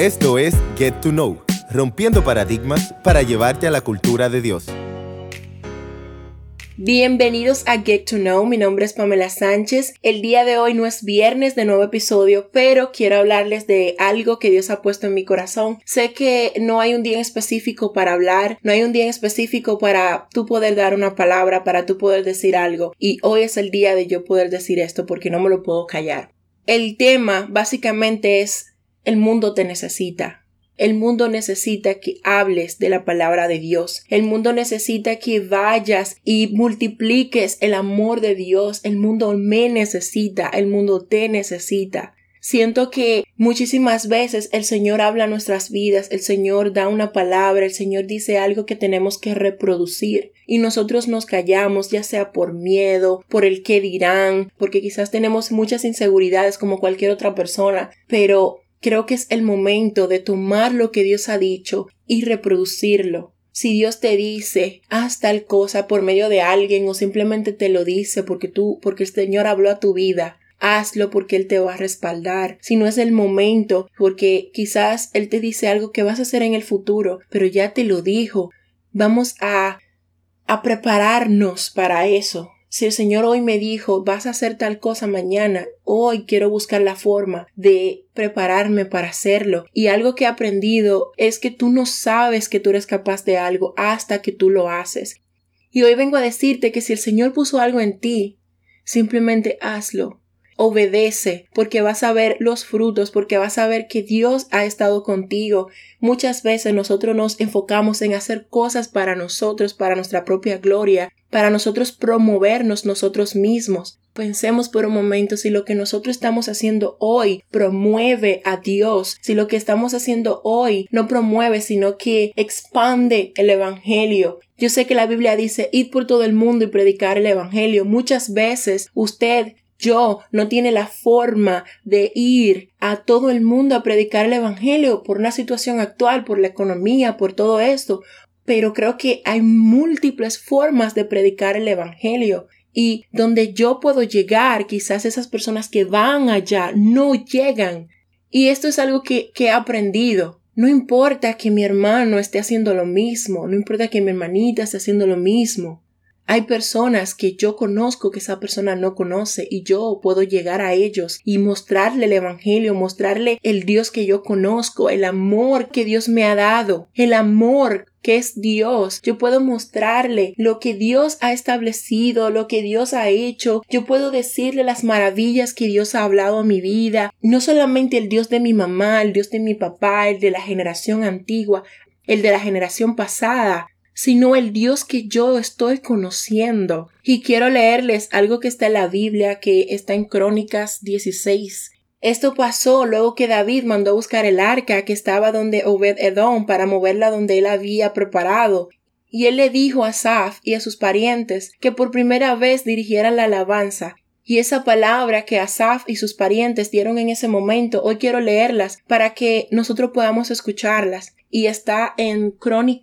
Esto es Get to Know, rompiendo paradigmas para llevarte a la cultura de Dios. Bienvenidos a Get to Know, mi nombre es Pamela Sánchez. El día de hoy no es viernes de nuevo episodio, pero quiero hablarles de algo que Dios ha puesto en mi corazón. Sé que no hay un día específico para hablar, no hay un día específico para tú poder dar una palabra, para tú poder decir algo, y hoy es el día de yo poder decir esto porque no me lo puedo callar. El tema básicamente es el mundo te necesita. El mundo necesita que hables de la palabra de Dios. El mundo necesita que vayas y multipliques el amor de Dios. El mundo me necesita. El mundo te necesita. Siento que muchísimas veces el Señor habla nuestras vidas, el Señor da una palabra, el Señor dice algo que tenemos que reproducir y nosotros nos callamos ya sea por miedo, por el que dirán, porque quizás tenemos muchas inseguridades como cualquier otra persona, pero Creo que es el momento de tomar lo que Dios ha dicho y reproducirlo. Si Dios te dice, haz tal cosa por medio de alguien o simplemente te lo dice porque tú, porque el Señor habló a tu vida, hazlo porque Él te va a respaldar. Si no es el momento, porque quizás Él te dice algo que vas a hacer en el futuro, pero ya te lo dijo. Vamos a, a prepararnos para eso. Si el Señor hoy me dijo, vas a hacer tal cosa mañana, hoy quiero buscar la forma de prepararme para hacerlo. Y algo que he aprendido es que tú no sabes que tú eres capaz de algo hasta que tú lo haces. Y hoy vengo a decirte que si el Señor puso algo en ti, simplemente hazlo obedece, porque vas a ver los frutos, porque vas a ver que Dios ha estado contigo. Muchas veces nosotros nos enfocamos en hacer cosas para nosotros, para nuestra propia gloria, para nosotros promovernos nosotros mismos. Pensemos por un momento si lo que nosotros estamos haciendo hoy promueve a Dios, si lo que estamos haciendo hoy no promueve, sino que expande el Evangelio. Yo sé que la Biblia dice, id por todo el mundo y predicar el Evangelio. Muchas veces usted yo no tiene la forma de ir a todo el mundo a predicar el Evangelio por una situación actual, por la economía, por todo esto, pero creo que hay múltiples formas de predicar el Evangelio y donde yo puedo llegar, quizás esas personas que van allá no llegan. Y esto es algo que, he aprendido. No importa que mi hermano esté haciendo lo mismo, no importa que mi hermanita esté haciendo lo mismo. Hay personas que yo conozco que esa persona no conoce y yo puedo llegar a ellos y mostrarle el Evangelio, mostrarle el Dios que yo conozco, el amor que Dios me ha dado, el amor que es Dios. Yo puedo mostrarle lo que Dios ha establecido, lo que Dios ha hecho. Yo puedo decirle las maravillas que Dios ha hablado a mi vida. No solamente el Dios de mi mamá, el Dios de mi papá, el de la generación antigua, el de la generación pasada, sino el Dios que yo estoy conociendo. Y quiero leerles algo que está en la Biblia, que está en Crónicas 16. Esto pasó luego que David mandó buscar el arca que estaba donde Obed Edom para moverla donde él había preparado. Y él le dijo a Saf y a sus parientes que por primera vez dirigieran la alabanza. Y esa palabra que Asaf y sus parientes dieron en ese momento, hoy quiero leerlas para que nosotros podamos escucharlas y está en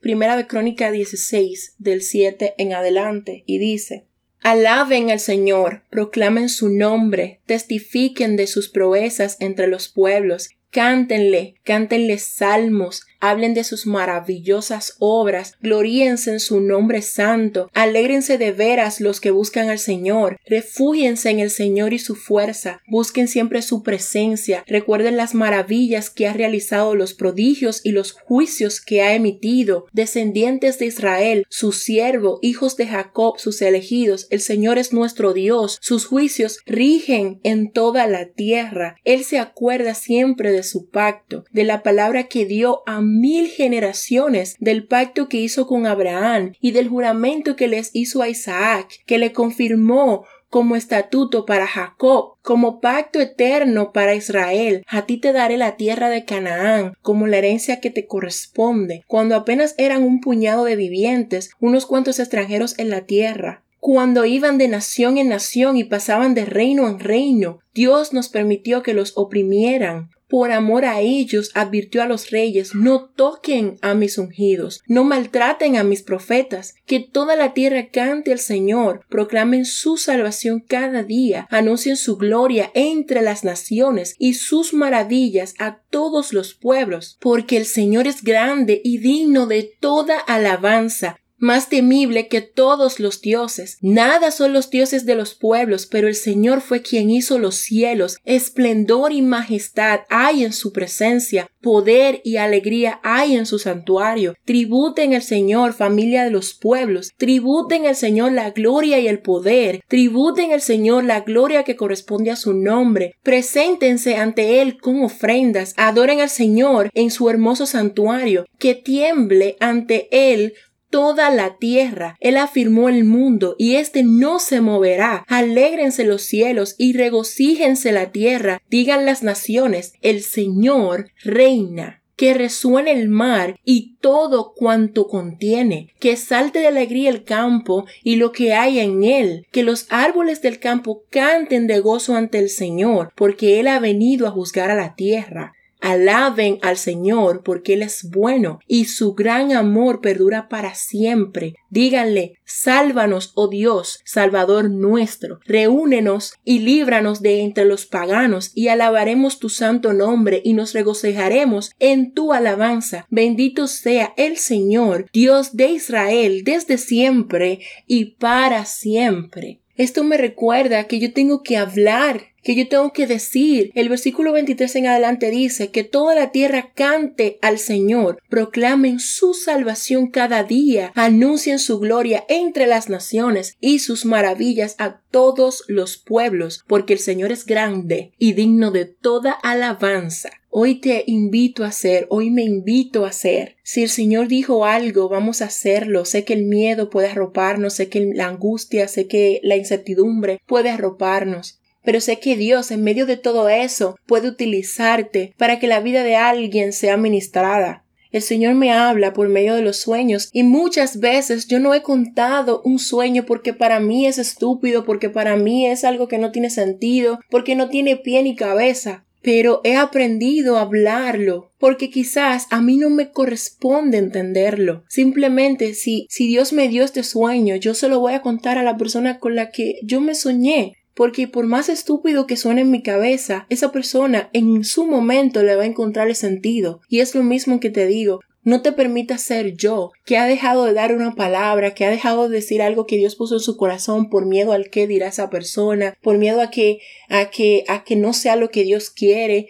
Primera de Crónica 16 del 7 en adelante y dice Alaben al Señor, proclamen su nombre, testifiquen de sus proezas entre los pueblos, cántenle, cántenle salmos, hablen de sus maravillosas obras, gloríense en su nombre santo, alégrense de veras los que buscan al Señor, refúgiense en el Señor y su fuerza, busquen siempre su presencia, recuerden las maravillas que ha realizado, los prodigios y los juicios que ha emitido, descendientes de Israel, su siervo, hijos de Jacob, sus elegidos, el Señor es nuestro Dios, sus juicios rigen en toda la tierra, Él se acuerda siempre de su pacto, de la palabra que dio a mil generaciones del pacto que hizo con Abraham y del juramento que les hizo a Isaac, que le confirmó como estatuto para Jacob, como pacto eterno para Israel. A ti te daré la tierra de Canaán como la herencia que te corresponde, cuando apenas eran un puñado de vivientes, unos cuantos extranjeros en la tierra cuando iban de nación en nación y pasaban de reino en reino, Dios nos permitió que los oprimieran. Por amor a ellos, advirtió a los reyes, no toquen a mis ungidos, no maltraten a mis profetas, que toda la tierra cante al Señor, proclamen su salvación cada día, anuncien su gloria entre las naciones y sus maravillas a todos los pueblos, porque el Señor es grande y digno de toda alabanza, más temible que todos los dioses. Nada son los dioses de los pueblos, pero el Señor fue quien hizo los cielos. Esplendor y majestad hay en su presencia, poder y alegría hay en su santuario. Tributen al Señor, familia de los pueblos. Tributen al Señor la gloria y el poder. Tributen al Señor la gloria que corresponde a su nombre. Preséntense ante Él con ofrendas. Adoren al Señor en su hermoso santuario. Que tiemble ante Él toda la tierra. Él afirmó el mundo y éste no se moverá. Alégrense los cielos y regocíjense la tierra. Digan las naciones, el Señor reina que resuene el mar y todo cuanto contiene, que salte de alegría el campo y lo que hay en él, que los árboles del campo canten de gozo ante el Señor, porque Él ha venido a juzgar a la tierra. Alaben al Señor porque Él es bueno y su gran amor perdura para siempre. Díganle, sálvanos, oh Dios, Salvador nuestro. Reúnenos y líbranos de entre los paganos y alabaremos tu santo nombre y nos regocijaremos en tu alabanza. Bendito sea el Señor, Dios de Israel, desde siempre y para siempre. Esto me recuerda que yo tengo que hablar que yo tengo que decir. El versículo 23 en adelante dice que toda la tierra cante al Señor, proclamen su salvación cada día, anuncien su gloria entre las naciones y sus maravillas a todos los pueblos, porque el Señor es grande y digno de toda alabanza. Hoy te invito a hacer, hoy me invito a hacer. Si el Señor dijo algo, vamos a hacerlo. Sé que el miedo puede arroparnos, sé que la angustia, sé que la incertidumbre puede arroparnos, pero sé que Dios en medio de todo eso puede utilizarte para que la vida de alguien sea ministrada. El Señor me habla por medio de los sueños y muchas veces yo no he contado un sueño porque para mí es estúpido, porque para mí es algo que no tiene sentido, porque no tiene pie ni cabeza. Pero he aprendido a hablarlo, porque quizás a mí no me corresponde entenderlo. Simplemente si, si Dios me dio este sueño, yo se lo voy a contar a la persona con la que yo me soñé porque por más estúpido que suene en mi cabeza, esa persona en su momento le va a encontrar el sentido. Y es lo mismo que te digo, no te permitas ser yo, que ha dejado de dar una palabra, que ha dejado de decir algo que Dios puso en su corazón por miedo al que dirá esa persona, por miedo a que, a que, a que no sea lo que Dios quiere.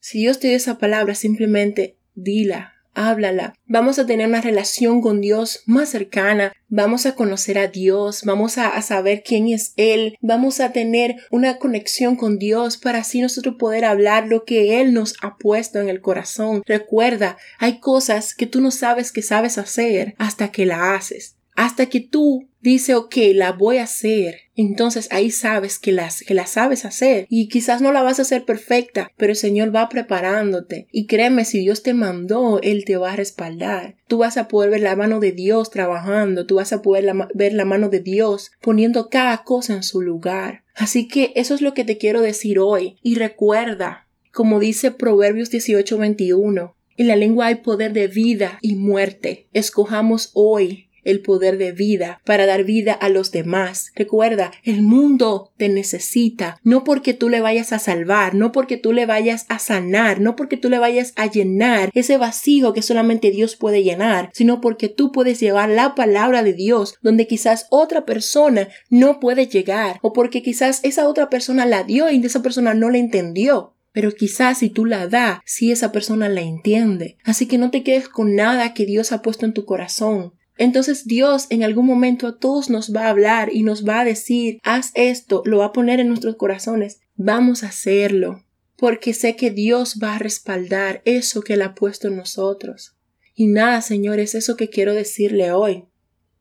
Si Dios te dio esa palabra, simplemente dila, háblala. Vamos a tener una relación con Dios más cercana, vamos a conocer a Dios, vamos a, saber quién es Él, vamos a tener una conexión con Dios para así nosotros poder hablar lo que Él nos ha puesto en el corazón. Recuerda, hay cosas que tú no sabes que sabes hacer hasta que la haces. Hasta que tú dices, ok, la voy a hacer entonces ahí sabes que, las, que la sabes hacer y quizás no la vas a hacer perfecta, pero el Señor va preparándote y créeme, si Dios te mandó, Él te va a respaldar. Tú vas a poder ver la mano de Dios trabajando, tú vas a poder ver la mano de Dios poniendo cada cosa en su lugar. Así que eso es lo que te quiero decir hoy y recuerda, como dice Proverbios 18:21, en la lengua hay poder de vida y muerte. Escojamos hoy el poder de vida para dar vida a los demás. Recuerda, el mundo te necesita, no porque tú le vayas a salvar, no porque tú le vayas a sanar, no porque tú le vayas a llenar ese vacío que solamente Dios puede llenar, sino porque tú puedes llevar la palabra de Dios donde quizás otra persona no puede llegar o porque quizás esa otra persona la dio y esa persona no la entendió. Pero quizás si tú la das, si esa persona la entiende. Así que no te quedes con nada que Dios ha puesto en tu corazón. Entonces Dios en algún momento a todos nos va a hablar y nos va a decir, haz esto, lo va a poner en nuestros corazones. Vamos a hacerlo, porque sé que Dios va a respaldar eso que Él ha puesto en nosotros. Y nada, señores, eso que quiero decirle hoy.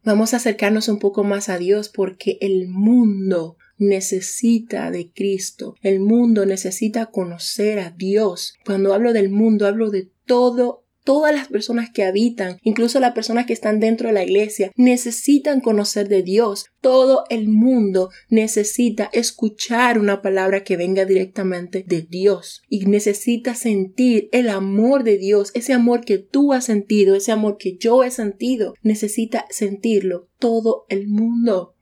Vamos a acercarnos un poco más a Dios porque el mundo necesita de Cristo. El mundo necesita conocer a Dios. Cuando hablo del mundo, hablo de todo Todas las personas que habitan, incluso las personas que están dentro de la iglesia, necesitan conocer de Dios. Todo el mundo necesita escuchar una palabra que venga directamente de Dios y necesita sentir el amor de Dios, ese amor que tú has sentido, ese amor que yo he sentido. Necesita sentirlo todo el mundo.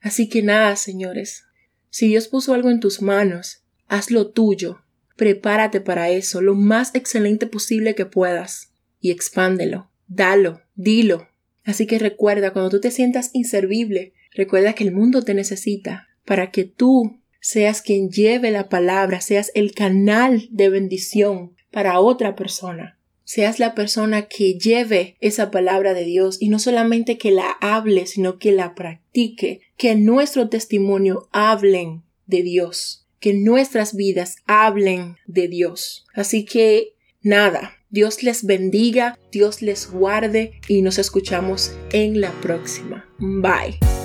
Así que nada, señores. Si Dios puso algo en tus manos, hazlo tuyo. Prepárate para eso lo más excelente posible que puedas y expándelo, dalo, dilo. Así que recuerda, cuando tú te sientas inservible, recuerda que el mundo te necesita para que tú seas quien lleve la palabra, seas el canal de bendición para otra persona. Seas la persona que lleve esa palabra de Dios y no solamente que la hable, sino que la practique, que nuestro testimonio hablen de Dios que nuestras vidas hablen de Dios. Así que nada, Dios les bendiga, Dios les guarde y nos escuchamos en la próxima. Bye.